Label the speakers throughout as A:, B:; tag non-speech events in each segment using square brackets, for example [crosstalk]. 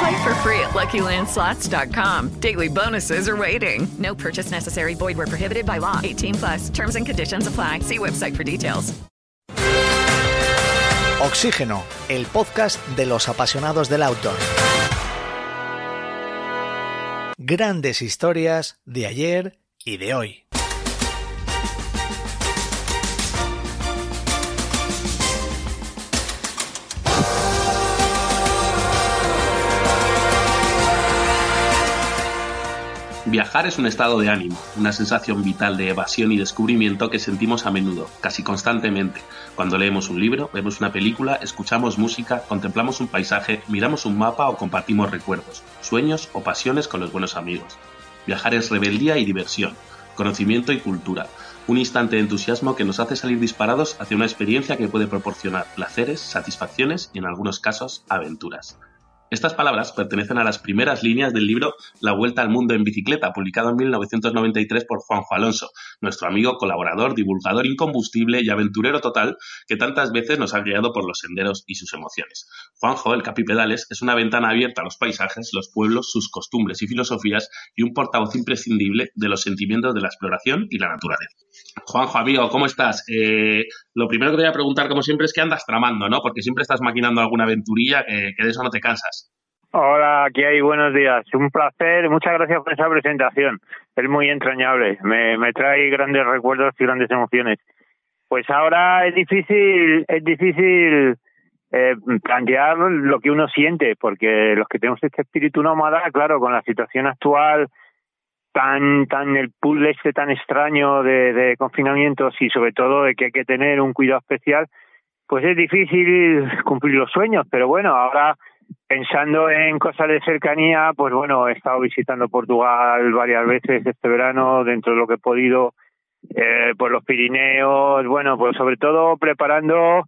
A: Play for free at LuckyLandSlots.com. Daily bonuses are waiting. No purchase necessary. Void were prohibited by law. 18 plus. Terms and conditions apply. See website for details.
B: Oxígeno, el podcast de los apasionados del outdoor. Grandes historias de ayer y de hoy.
C: Viajar es un estado de ánimo, una sensación vital de evasión y descubrimiento que sentimos a menudo, casi constantemente. Cuando leemos un libro, vemos una película, escuchamos música, contemplamos un paisaje, miramos un mapa o compartimos recuerdos, sueños o pasiones con los buenos amigos. Viajar es rebeldía y diversión, conocimiento y cultura, un instante de entusiasmo que nos hace salir disparados hacia una experiencia que puede proporcionar placeres, satisfacciones y en algunos casos aventuras. Estas palabras pertenecen a las primeras líneas del libro La Vuelta al Mundo en Bicicleta, publicado en 1993 por Juanjo Alonso, nuestro amigo, colaborador, divulgador incombustible y aventurero total que tantas veces nos ha guiado por los senderos y sus emociones. Juanjo, el Capipedales, es una ventana abierta a los paisajes, los pueblos, sus costumbres y filosofías y un portavoz imprescindible de los sentimientos de la exploración y la naturaleza. Juanjo, amigo, ¿cómo estás? Eh, lo primero que te voy a preguntar, como siempre, es qué andas tramando, ¿no? Porque siempre estás maquinando alguna aventurilla que, que de eso no te cansas.
D: Hola, aquí hay buenos días. Un placer, muchas gracias por esa presentación. Es muy entrañable, me, me trae grandes recuerdos y grandes emociones. Pues ahora es difícil, es difícil eh, plantear lo que uno siente, porque los que tenemos este espíritu nómada, claro, con la situación actual, tan, tan el puzzle este tan extraño de, de confinamientos y sobre todo de que hay que tener un cuidado especial, pues es difícil cumplir los sueños, pero bueno, ahora pensando en cosas de cercanía, pues bueno, he estado visitando Portugal varias veces este verano dentro de lo que he podido, eh, por los Pirineos, bueno, pues sobre todo preparando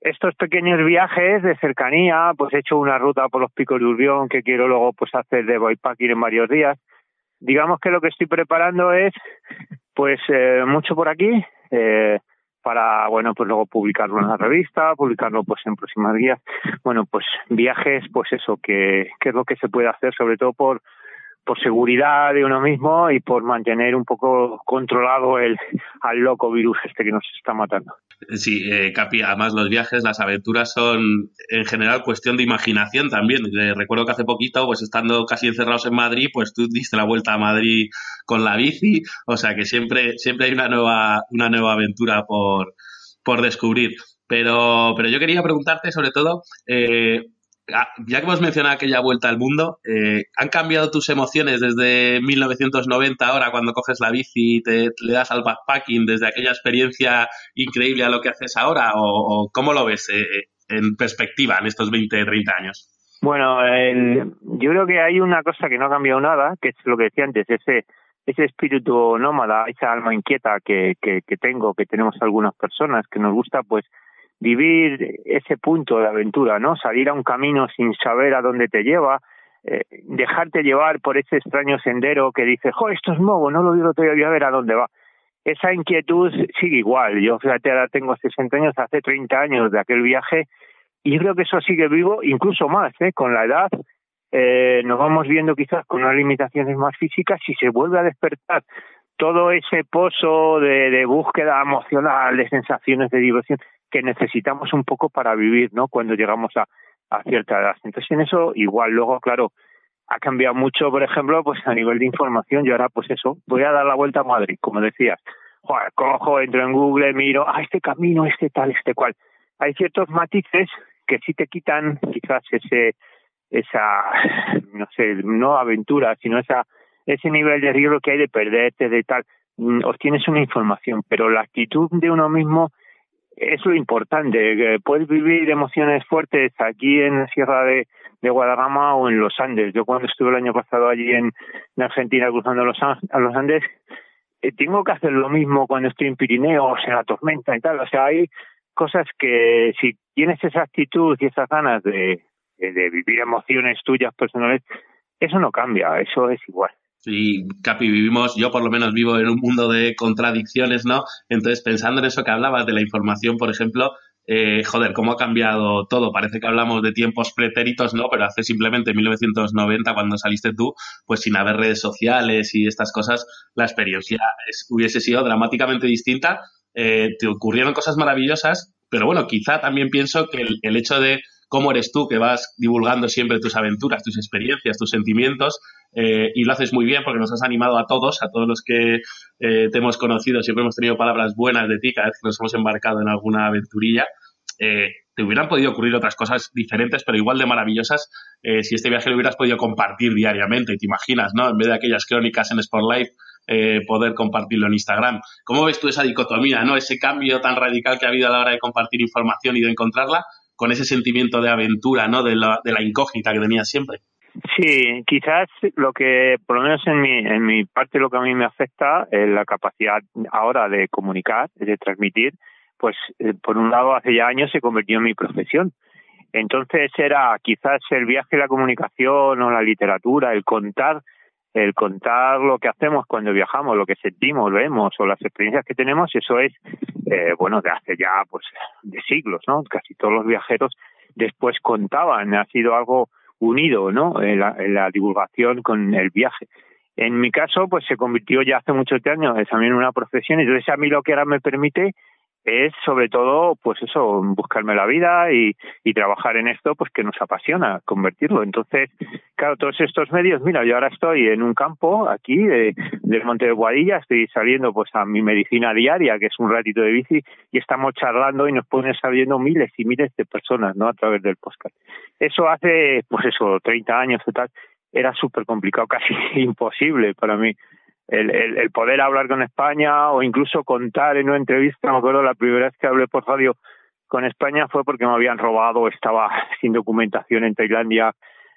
D: estos pequeños viajes de cercanía, pues he hecho una ruta por los picos de Urbión que quiero luego pues hacer de bikepacking en varios días. Digamos que lo que estoy preparando es pues eh, mucho por aquí, eh, para, bueno, pues luego publicarlo en la revista, publicarlo pues en próximas guías. Bueno, pues viajes, pues eso, que, que es lo que se puede hacer, sobre todo por, por seguridad de uno mismo y por mantener un poco controlado el al loco virus este que nos está matando.
C: Sí, eh, Capi, además los viajes, las aventuras son en general cuestión de imaginación también. Eh, recuerdo que hace poquito, pues estando casi encerrados en Madrid, pues tú diste la vuelta a Madrid con la bici, o sea que siempre, siempre hay una nueva, una nueva aventura por, por descubrir. Pero, pero yo quería preguntarte sobre todo, eh, ya que hemos mencionado aquella vuelta al mundo, eh, ¿han cambiado tus emociones desde 1990 ahora cuando coges la bici y te, le das al backpacking desde aquella experiencia increíble a lo que haces ahora? ¿O, cómo lo ves eh, en perspectiva en estos 20, 30 años?
D: Bueno, yo creo que hay una cosa que no ha cambiado nada, que es lo que decía antes, ese ese espíritu nómada, esa alma inquieta que, que, que tengo, que tenemos algunas personas, que nos gusta pues vivir ese punto de aventura, ¿no? Salir a un camino sin saber a dónde te lleva, eh, dejarte llevar por ese extraño sendero que dices, jo, esto es nuevo, no lo digo todavía, a ver a dónde va. Esa inquietud sigue igual. Yo, fíjate, ahora tengo 60 años, hace 30 años de aquel viaje, y creo que eso sigue vivo, incluso más, ¿eh? Con la edad, eh, nos vamos viendo quizás con unas limitaciones más físicas y se vuelve a despertar todo ese pozo de búsqueda emocional, de sensaciones de diversión, que necesitamos un poco para vivir, ¿no? Cuando llegamos a, a cierta edad. Entonces, en eso, igual, luego, claro, ha cambiado mucho, por ejemplo, pues a nivel de información. Yo ahora, pues eso, voy a dar la vuelta a Madrid, como decías. cojo, entro en Google, miro, ah, este camino, este tal, este cual. Hay ciertos matices que sí te quitan quizás ese, esa, [laughs] no sé, no aventura, sino esa, ese nivel de riesgo que hay de perderte, de tal. Mm, obtienes una información, pero la actitud de uno mismo es lo importante. Puedes vivir emociones fuertes aquí en la Sierra de, de Guadarrama o en los Andes. Yo cuando estuve el año pasado allí en, Argentina cruzando los, a los Andes, eh, tengo que hacer lo mismo cuando estoy en Pirineos, en la tormenta y tal. O sea, hay cosas que si tienes esa actitud y esas ganas de, de vivir emociones tuyas personales, eso no cambia, eso es igual.
C: Sí, Capi, vivimos, yo por lo menos vivo en un mundo de contradicciones, ¿no? Entonces, pensando en eso que hablabas de la información, por ejemplo, eh, joder, cómo ha cambiado todo. Parece que hablamos de tiempos pretéritos, ¿no? Pero hace simplemente 1990, cuando saliste tú, pues sin haber redes sociales y estas cosas, la experiencia hubiese sido dramáticamente distinta. Eh, te ocurrieron cosas maravillosas, pero bueno, quizá también pienso que el hecho de cómo eres tú que vas divulgando siempre tus aventuras, tus experiencias, tus sentimientos, eh, y lo haces muy bien porque nos has animado a todos, a todos los que eh, te hemos conocido, siempre hemos tenido palabras buenas de ti cada vez que nos hemos embarcado en alguna aventurilla. Eh, te hubieran podido ocurrir otras cosas diferentes, pero igual de maravillosas, si este viaje lo hubieras podido compartir diariamente, te imaginas, ¿no? En vez de aquellas crónicas en Spotlight, poder compartirlo en Instagram. ¿Cómo ves tú esa dicotomía, ¿no? Ese cambio tan radical que ha habido a la hora de compartir información y de encontrarla, con ese sentimiento de aventura, ¿no? De la, de la incógnita que tenía siempre.
D: Sí, quizás lo que, por lo menos en mi, en mi parte, lo que a mí me afecta es la capacidad ahora de comunicar, de transmitir, pues eh, por un lado hace ya años se convirtió en mi profesión. Entonces era quizás el viaje, la comunicación o la literatura, el contar el contar lo que hacemos cuando viajamos, lo que sentimos, vemos o las experiencias que tenemos, eso es, eh, bueno, de hace ya, pues, de siglos, ¿no? Casi todos los viajeros después contaban, ha sido algo unido, ¿no? En la, en la divulgación con el viaje. En mi caso, pues se convirtió ya hace muchos años también en una profesión, entonces a mí lo que ahora me permite es sobre todo, pues eso, buscarme la vida y, y trabajar en esto, pues que nos apasiona, convertirlo. Entonces, claro, todos estos medios, mira, yo ahora estoy en un campo aquí de, del Monte de Guadilla, estoy saliendo pues a mi medicina diaria, que es un ratito de bici, y estamos charlando y nos pueden saliendo miles y miles de personas, ¿no? A través del podcast. Eso hace, pues eso, 30 años o tal, era súper complicado, [laughs] casi imposible para mí el, el, poder hablar con España o incluso contar en una entrevista, me acuerdo la primera vez que hablé por radio con España fue porque me habían robado, estaba [laughs] sin documentación en Tailandia,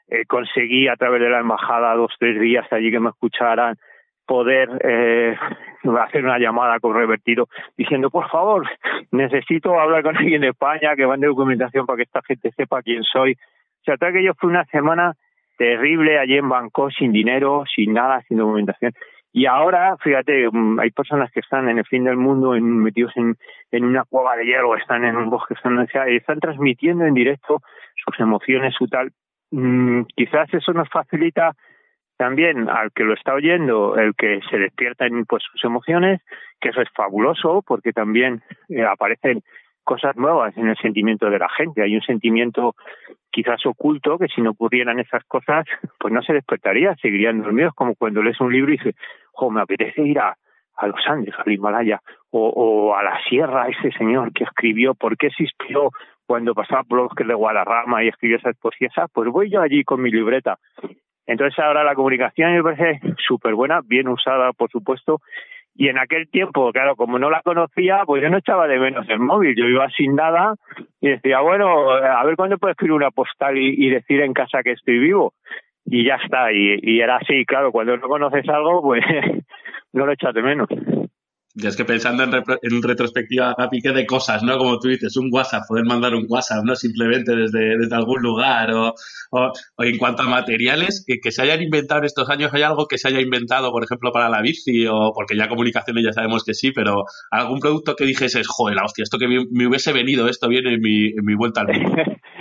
D: eh, conseguí a través de la embajada dos, tres días allí que me escucharan, poder eh, [laughs] hacer una llamada con revertido diciendo, por favor, necesito hablar con alguien de España que mande documentación para que esta gente sepa quién soy. O sea, tal que yo fui una semana terrible allí en Bangkok sin dinero, sin nada, sin documentación. Y ahora, fíjate, mm, hay personas que están en el fin del mundo metidos en, una cueva de hielo, están en un bosque, están, y están transmitiendo en directo sus emociones, su tal. Mm, quizás eso nos facilita también al que lo está oyendo, el que se despierta en pues, sus emociones, que eso es fabuloso porque también eh, aparecen cosas nuevas en el sentimiento de la gente. Hay un sentimiento quizás oculto que si no ocurrieran esas cosas, [laughs] pues no se despertaría, seguirían dormidos, como cuando lees un libro y dices, jo, me apetece ir a, a los Andes, al Himalaya, o, o a la sierra, ese señor que escribió, ¿por qué se inspiró cuando pasaba por los bosques de Guadarrama y escribió esas poesías? Ah, pues voy yo allí con mi libreta. Entonces ahora la comunicación me parece súper buena, bien usada, por supuesto, y en aquel tiempo, claro, como no la conocía, pues yo no echaba de menos el móvil. Yo iba sin nada y decía, bueno, a ver cuándo puedo escribir una postal y, decir en casa que estoy vivo. Y ya está. Y, y era así, claro, cuando no conoces algo, pues [laughs] no lo echas de menos.
C: Y es que pensando en, en retrospectiva, Capi, que de cosas, ¿no? Como tú dices, un WhatsApp, poder mandar un WhatsApp, ¿no? Simplemente desde, desde algún lugar o, o, en cuanto a materiales que, que, se hayan inventado en estos años, ¿hay algo que se haya inventado, por ejemplo, para la bici o porque ya comunicaciones ya sabemos que sí, pero algún producto que dijeses, joder, la hostia, esto que me, hubiese venido, esto viene en mi, en mi vuelta al mundo? [laughs]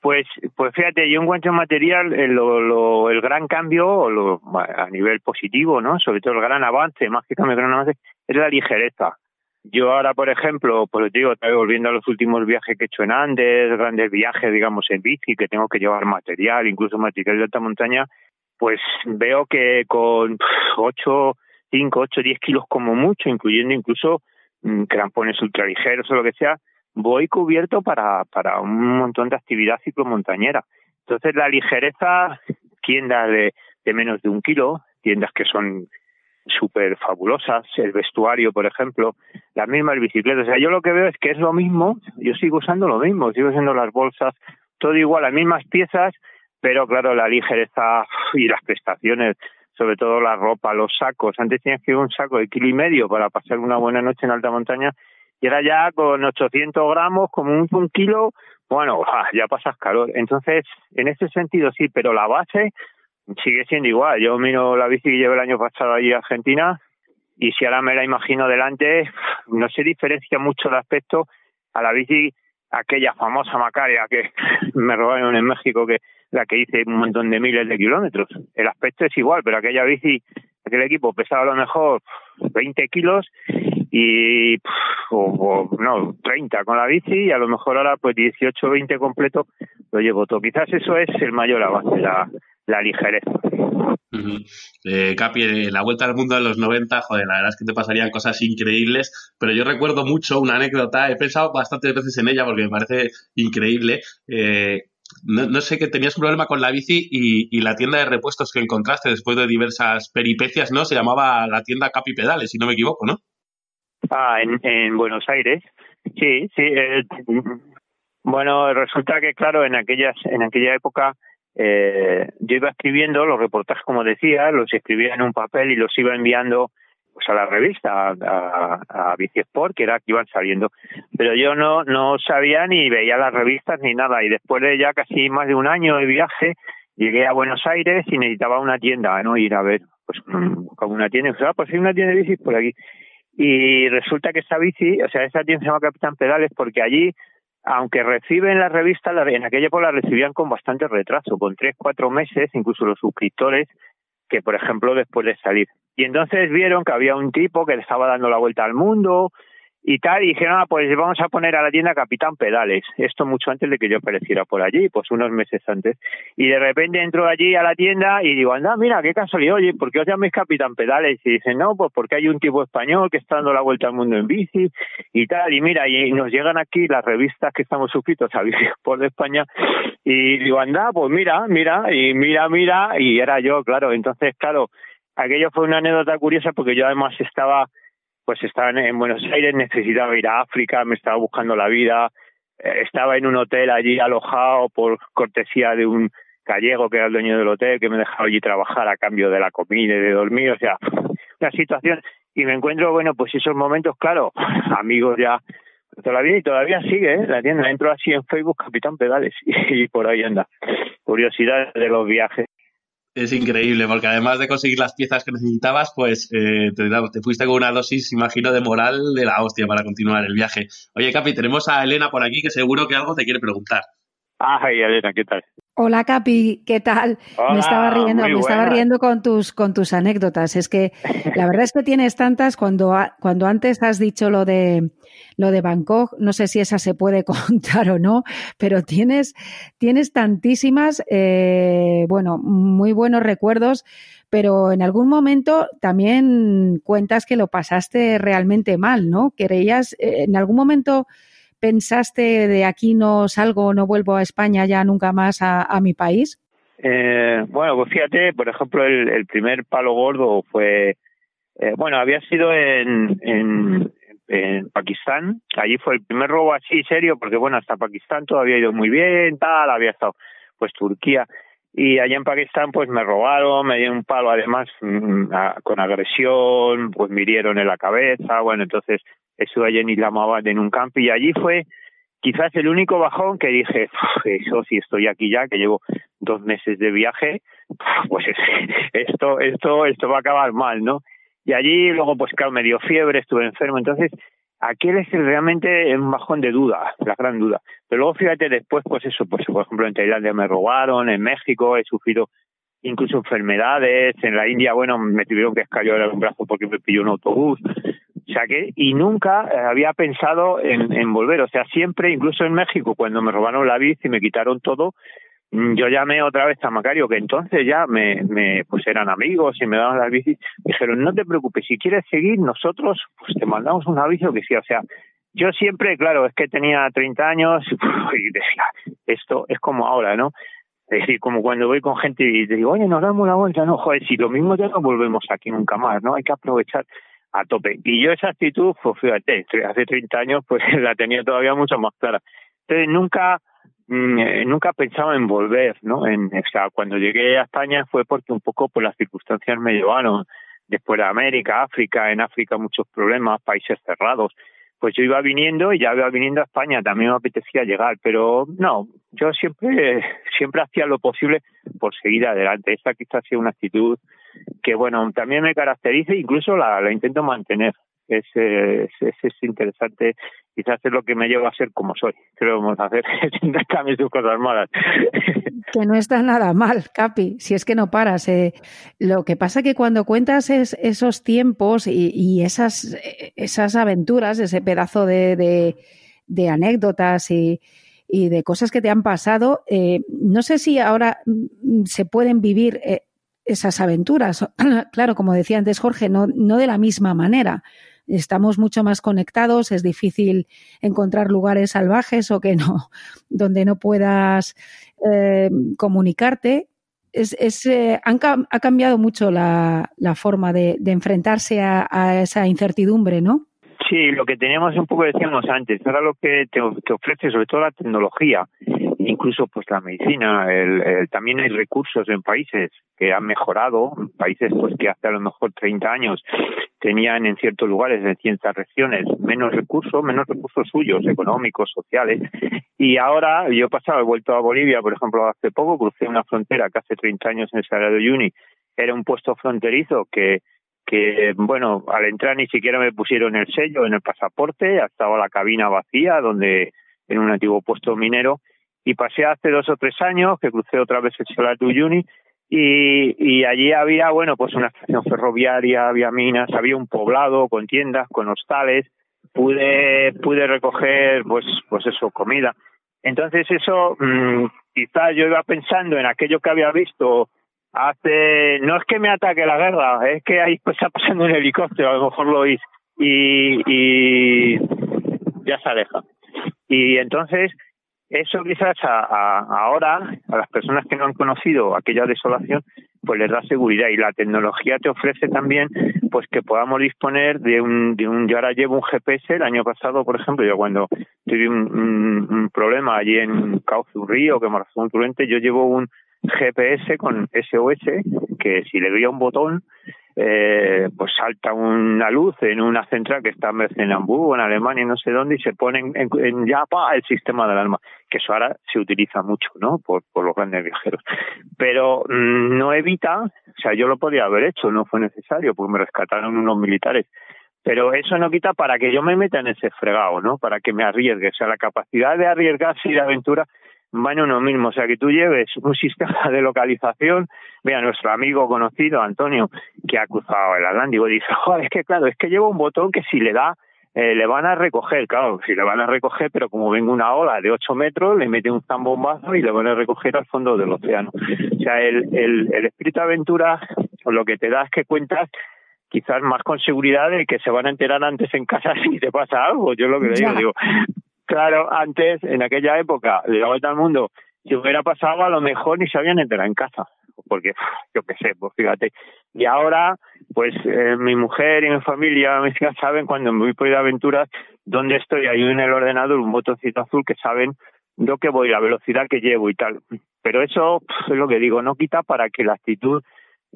D: Pues, pues fíjate, yo encuentro material, eh, lo, el gran cambio lo, a nivel positivo, ¿no? Sobre todo el gran avance, más que cambio, el gran avance, es la ligereza. Yo ahora, por ejemplo, pues digo, volviendo a los últimos viajes que he hecho en Andes, grandes viajes, digamos, en bici, que tengo que llevar material, incluso material de alta montaña, pues veo que con ocho, 5, 8, 10 kilos como mucho, incluyendo incluso mm, crampones ultraligeros o lo que sea, voy cubierto para, para un montón de actividad ciclomontañera. Entonces la ligereza, tiendas de, de menos de un kilo, tiendas que son súper fabulosas, el vestuario, por ejemplo, las mismas bicicletas. O sea, yo lo que veo es que es lo mismo, yo sigo usando lo mismo, sigo usando las bolsas, todo igual, las mismas piezas, pero claro, la ligereza y las prestaciones, sobre todo la ropa, los sacos. Antes tenías que ir un saco de kilo y medio para pasar una buena noche en alta montaña y era ya con 800 gramos, como un, kilo, bueno, ya pasas calor. Entonces, en ese sentido sí, pero la base sigue siendo igual. Yo miro la bici que llevé el año pasado allí a Argentina y si ahora me la imagino delante, no se diferencia mucho de aspecto a la bici aquella famosa Macaria que [laughs] me robaron en México, que la que hice un montón de miles de kilómetros. El aspecto es igual, pero aquella bici, aquel equipo pesaba a lo mejor 20 kilos y no 30 con la bici y a lo mejor ahora pues 18 20 completo lo llevo todo quizás eso es el mayor avance la, la ligereza
C: eh, Capi, eh, la vuelta al mundo de los 90, joder, la verdad es que te pasarían cosas increíbles, pero yo recuerdo mucho una anécdota, he pensado bastantes veces en ella porque me parece increíble. Eh, no, no, sé que tenías un problema con la bici y, y, la tienda de repuestos que encontraste después de diversas peripecias, ¿no? Se llamaba la tienda Capi Pedales, si no me equivoco, ¿no?
D: Ah, en, en Buenos Aires. Sí, sí. Eh, bueno, resulta que, claro, en aquellas, en aquella época eh, yo iba escribiendo los reportajes, como decía, los escribía en un papel y los iba enviando pues a la revista, a, a, a Bicisport, que era que iban saliendo. Pero yo no, no sabía ni veía las revistas ni nada. Y después de ya casi más de un año de viaje, llegué a Buenos Aires y necesitaba una tienda, ¿no? Ir a ver, pues, buscaba una tienda. Y ah, pues una tienda de bicis por aquí. Y resulta que esa bici, o sea, esa tienda se llama Capitán Pedales porque allí aunque reciben la revista, en aquella época la recibían con bastante retraso, con tres, cuatro meses, incluso los suscriptores, que por ejemplo después de salir. Y entonces vieron que había un tipo que le estaba dando la vuelta al mundo, y tal, y dijeron, ah, pues vamos a poner a la tienda Capitán Pedales. Esto mucho antes de que yo apareciera por allí, pues unos meses antes. Y de repente entro allí a la tienda y digo, anda, mira, qué casualidad, oye, ¿por qué os llamáis Capitán Pedales? Y dicen, no, pues porque hay un tipo español que está dando la vuelta al mundo en bici y tal. Y mira, y nos llegan aquí las revistas que estamos suscritos a Bici por de España. Y digo, anda, pues mira, mira, y mira, mira, y era yo, claro. Entonces, claro, aquello fue una anécdota curiosa porque yo además estaba pues estaba en Buenos Aires, necesitaba ir a África, me estaba buscando la vida, eh, estaba en un hotel allí alojado por cortesía de un gallego que era el dueño del hotel, que me dejaba allí trabajar a cambio de la comida y de dormir, o sea, una situación, y me encuentro, bueno, pues esos momentos, claro, [laughs] amigos ya todavía y todavía sigue ¿eh? la tienda, entro así en Facebook Capitán Pedales y, [laughs] y por ahí anda, curiosidad de los viajes
C: es increíble, porque además de conseguir las piezas que necesitabas, pues eh, te, te, fuiste con una dosis, imagino, de moral de la hostia para continuar el viaje. Oye, Capi, tenemos a Elena por aquí que seguro que algo te quiere preguntar.
D: Ay, Elena, ¿qué tal?
E: Hola Capi, ¿qué tal?
D: Hola,
E: me estaba riendo, me estaba riendo con tus con tus anécdotas. Es que la verdad es que tienes tantas cuando cuando antes has dicho lo de lo de Bangkok, no sé si esa se puede [laughs] contar o no, pero tienes tienes tantísimas, eh, bueno, muy buenos recuerdos, pero en algún momento también cuentas que lo pasaste realmente mal, ¿no? Creías eh, en algún momento pensaste de aquí no salgo, no vuelvo a España ya nunca más a, mi país?
D: Eh, bueno, pues fíjate, por ejemplo, el, primer palo gordo fue, eh, bueno, había sido en, en Pakistán. Allí fue el primer robo así serio, porque bueno, hasta Pakistán todo había ido muy bien, tal, había estado pues Turquía. Y allá en Pakistán pues me robaron, me dieron un palo además mm, con agresión, pues me hirieron en la cabeza, bueno, entonces estuve allí en Islamabad en un campo y allí fue quizás el único bajón que dije, eso si estoy aquí ya, que llevo dos meses de viaje, pues [laughs] esto, esto, esto va a acabar mal, ¿no? Y allí luego, pues claro, me dio fiebre, estuve enfermo, entonces aquel es realmente un bajón de duda, la gran duda. Pero luego fíjate después, pues eso, pues por ejemplo en Tailandia me robaron, en México he sufrido incluso enfermedades, en la India, bueno, me tuvieron que escalar un brazo porque me pilló un autobús. O sea que, y nunca eh, había pensado en, en volver. O sea, siempre, incluso en México, cuando me robaron la bici y me quitaron todo, yo llamé otra vez a Macario, que entonces ya me, me pues eran amigos y me daban las bicis. Dijeron, no te preocupes, si quieres seguir, nosotros pues te mandamos un aviso que sí. O sea, yo siempre, claro, es que tenía 30 años [laughs] y decía, esto es como ahora, ¿no? Es decir, como cuando voy con gente y digo, oye, nos damos la vuelta, no, joder, si lo mismo ya no volvemos aquí nunca más, ¿no? Hay que aprovechar a tope. Y yo esa actitud, pues fíjate, hace 30 años, pues [laughs] la tenía todavía mucho más clara. Entonces nunca, mm, nunca pensaba en volver, ¿no? En, o sea, cuando llegué a España fue porque un poco por las circunstancias me llevaron después de América, África, en África muchos problemas, países cerrados pues yo iba viniendo y ya iba viniendo a España, también me apetecía llegar, pero no, yo siempre, siempre hacía lo posible por seguir adelante. Esa quizás sea una actitud que, bueno, también me caracteriza incluso la, la intento mantener. Es, es, es, interesante, quizás es lo que me lleva a ser como soy. Creo que vamos a hacer [laughs] también sus cosas malas. [laughs]
E: Que no está nada mal, Capi, si es que no paras. Eh. Lo que pasa que cuando cuentas es, esos tiempos y, y, esas, esas aventuras, ese pedazo de, de, anécdotas y, y, de cosas que te han pasado, eh, no sé si ahora mm, se pueden vivir eh, esas aventuras. [clears throat] claro, como decía antes Jorge, no, no de la misma manera estamos mucho más conectados, es difícil encontrar lugares salvajes o que no, [laughs] donde no puedas eh, comunicarte. Es, es eh, han, ha cambiado mucho la, la forma de, de enfrentarse a, a, esa incertidumbre, ¿no?
D: Sí, lo que teníamos un poco decíamos antes, ahora lo que te, te ofrece sobre todo la tecnología incluso pues la medicina, el, también hay recursos en países que han mejorado, países pues que hace a lo mejor 30 años tenían en ciertos lugares, en ciertas regiones, menos recursos, menos recursos suyos, económicos, sociales, y ahora yo he pasado, he vuelto a Bolivia, por ejemplo, hace poco, crucé una frontera que hace 30 años en el Sagrado de Uyuni, era un puesto fronterizo que que bueno, al entrar ni siquiera me pusieron el sello en el pasaporte, estaba la cabina vacía donde en un antiguo puesto minero y pasé hace dos o tres años que crucé otra vez el Solar de Uyuni y, y allí había, bueno, pues una estación ferroviaria, había minas, había un poblado con tiendas, con hostales, pude, pude recoger, pues, pues eso, comida. Entonces eso, mmm, quizás yo iba pensando en aquello que había visto hace, no es que me ataque la guerra, es que ahí pues está pasando un helicóptero, a lo mejor lo oís, y, y ya se aleja. Y entonces eso quizás a, a, ahora, a las personas que no han conocido aquella desolación, pues les da seguridad. Y la tecnología te ofrece también pues que podamos disponer de un, de un yo ahora llevo un GPS, el año pasado, por ejemplo, yo cuando tuve un, un, problema allí en Cauce, un río que me resultó un torrente, yo llevo un GPS con SOS que si le doy a un botón eh, pues salta una luz en una central que está en Hamburgo, en Alemania, no sé dónde, y se pone en, en, ya el sistema de alarma, que eso ahora se utiliza mucho, ¿no? Por, por los grandes viajeros. Pero mmm, no evita, o sea, yo lo podía haber hecho, no fue necesario, porque me rescataron unos militares. Pero eso no quita para que yo me meta en ese fregado, ¿no? Para que me arriesgue. O sea, la capacidad de arriesgarse y de aventura van uno mismo. O sea, que tú lleves un [laughs] sistema de localización, vea nuestro amigo conocido, Antonio, que ha cruzado el Atlántico, dice, [laughs] joder, es que claro, es que lleva un botón que si le da, eh, le van a recoger, claro, si le van a recoger, pero como venga una ola de 8 metros, le mete un zambombazo y le van a recoger al fondo del océano. O sea, el, el, el espíritu aventura lo que te da es que cuentas quizás más con seguridad de que se van a enterar antes en casa [laughs] si te pasa algo. Yo lo que le digo, digo, Claro, antes, en aquella época, de la vuelta al mundo, si hubiera pasado, a lo mejor ni se habían enterado en casa. Porque, [laughs] yo qué sé, pues fíjate. Y ahora, pues eh, mi mujer y mi familia, mis hijas saben cuando me voy por ir aventuras dónde estoy. Hay en el ordenador un botoncito azul que saben lo que voy, la velocidad que llevo y tal. Pero eso es lo que digo, no quita para que la actitud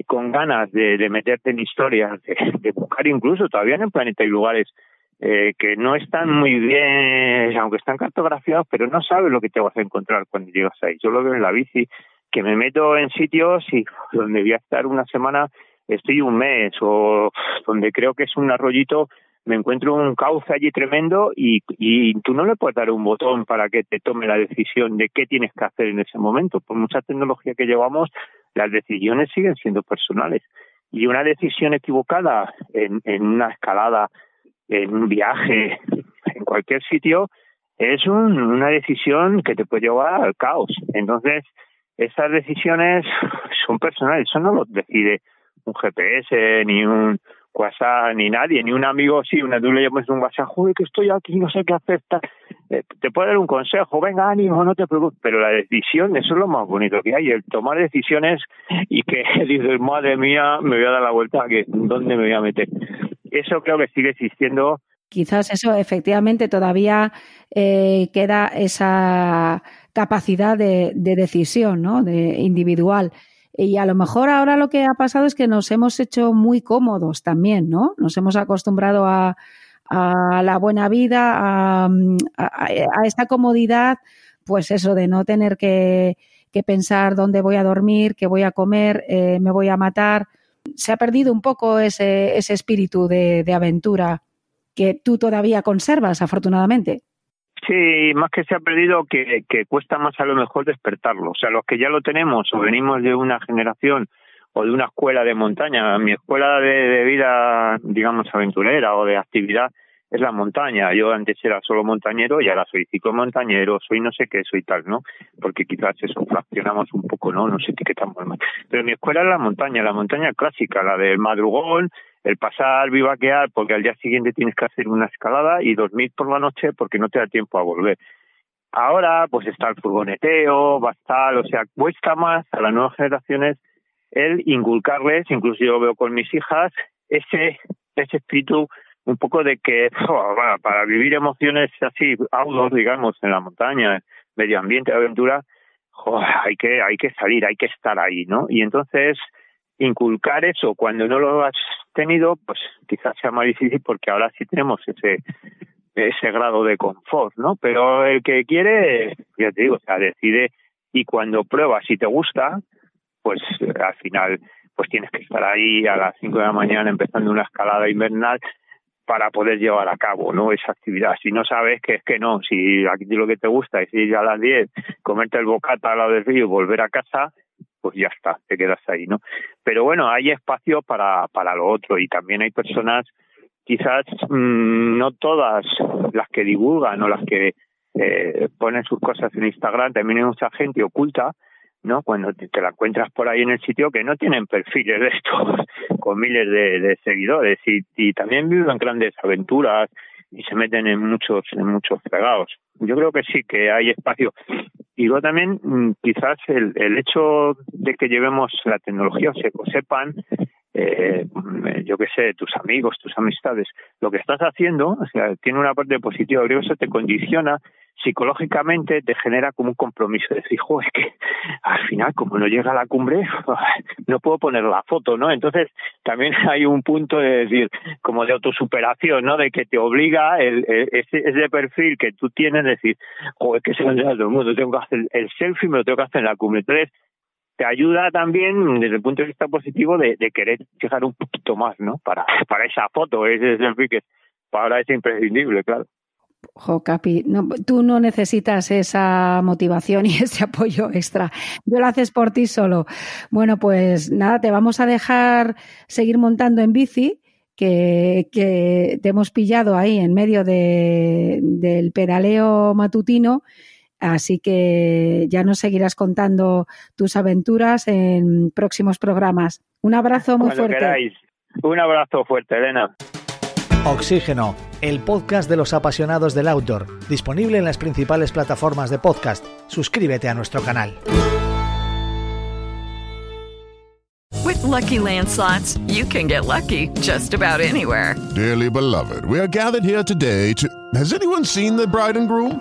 D: con ganas de, de meterte en historias, de, de buscar incluso todavía en el planeta hay lugares eh, que no están muy bien, aunque están cartografiados, pero no sabes lo que te vas a encontrar cuando llegas ahí. Yo lo veo en la bici, que me meto en sitios y donde voy a estar una semana, estoy un mes, o donde creo que es un arroyito, me encuentro un cauce allí tremendo y, y tú no le puedes dar un botón para que te tome la decisión de qué tienes que hacer en ese momento. Por mucha tecnología que llevamos, las decisiones siguen siendo personales. Y una decisión equivocada en, en una escalada en un viaje, [laughs] en cualquier sitio, es un, una decisión que te puede llevar al caos. Entonces, esas decisiones [laughs] son personales, eso no lo decide un GPS, ni un WhatsApp, ni nadie, ni un amigo, sí, una tú le llamas un WhatsApp, joder, que estoy aquí, no sé qué hacer, eh, te puede dar un consejo, venga, ánimo, no te preocupes, pero la decisión, eso es lo más bonito que hay, el tomar decisiones y que [laughs] dices, madre mía, me voy a dar la vuelta, que ¿dónde me voy a meter? Eso creo que sigue existiendo.
E: Quizás eso efectivamente todavía eh, queda esa capacidad de, de decisión, ¿no? De individual. Y a lo mejor ahora lo que ha pasado es que nos hemos hecho muy cómodos también, ¿no? Nos hemos acostumbrado a, a la buena vida, a, a, esta comodidad, pues eso, de no tener que, que, pensar dónde voy a dormir, qué voy a comer, eh, me voy a matar. Se ha perdido un poco ese, ese espíritu de, de aventura que tú todavía conservas, afortunadamente.
D: Sí, más que se ha perdido, que, que cuesta más a lo mejor despertarlo. O sea, los que ya lo tenemos o venimos de una generación o de una escuela de montaña, mi escuela de, de vida, digamos, aventurera o de actividad es la montaña. Yo antes era solo montañero y ahora soy ciclomontañero, soy no sé qué, soy tal, ¿no? Porque quizás eso fraccionamos un poco, ¿no? Nos etiquetamos mal. Pero mi escuela es la montaña, la montaña clásica, la del madrugón, el pasar vivaquear porque al día siguiente tienes que hacer una escalada y dormir por la noche porque no te da tiempo a volver. Ahora pues está el furgoneteo, va a estar, o sea, cuesta más a las nuevas generaciones el inculcarles, incluso yo veo con mis hijas, ese, ese espíritu un poco de que para vivir emociones así, outdoor, digamos, en la montaña, medio ambiente, aventura, hay que hay que salir, hay que estar ahí, ¿no? Y entonces inculcar eso cuando no lo has tenido, pues quizás sea más difícil porque ahora sí tenemos ese ese grado de confort, ¿no? Pero el que quiere, ya te digo, o sea, decide y cuando pruebas si te gusta, pues al final pues tienes que estar ahí a las 5 de la mañana empezando una escalada invernal para poder llevar a cabo no esa actividad. Si no sabes que es que no, si aquí lo que te gusta es ir a las 10, comerte el bocata al lado del río y volver a casa, pues ya está, te quedas ahí, ¿no? Pero bueno, hay espacio para, para lo otro y también hay personas, quizás mmm, no todas las que divulgan o las que eh, ponen sus cosas en Instagram, también hay mucha gente oculta, ¿no? Cuando te, te, la encuentras por ahí en el sitio que no tienen perfiles de estos [laughs] con miles de, de seguidores y, también viven grandes aventuras y se meten en muchos en muchos fregados. Yo creo que sí que hay espacio y luego también mm, quizás el, el hecho de que llevemos la tecnología o, se, sepan eh, yo qué sé, tus amigos, tus amistades, lo que estás haciendo, o sea, tiene una parte positiva, que eso te condiciona psicológicamente, te genera como un compromiso, de decir, es que al final, como no llega a la cumbre, [laughs] no puedo poner la foto, ¿no? Entonces, también [laughs] hay un punto de decir, como de autosuperación, ¿no? De que te obliga el, el ese, ese perfil que tú tienes, de decir, joder, que se lo todo el mundo, tengo que hacer el selfie, me lo tengo que hacer en la cumbre. Entonces, te ayuda también desde el punto de vista positivo de, querer fijar un poquito más, ¿no? Para, [laughs] para esa foto, ese selfie que ahora es imprescindible, claro.
E: Jo, Capi, no, tú no necesitas esa motivación [laughs] y ese apoyo extra. Tú lo haces por ti solo. Bueno, pues nada, te vamos a dejar seguir montando en bici, que, que te hemos pillado ahí en medio de, del pedaleo matutino Así que ya nos seguirás contando tus aventuras en próximos programas. Un abrazo muy
D: Cuando
E: fuerte.
D: Queráis. Un abrazo fuerte, Elena.
B: Oxígeno, el podcast de los apasionados del outdoor, disponible en las principales plataformas de podcast. Suscríbete a nuestro canal.
A: With lucky landslots, you can get lucky just about anywhere.
F: Dearly beloved, we are gathered here today to. Has anyone seen the bride and groom?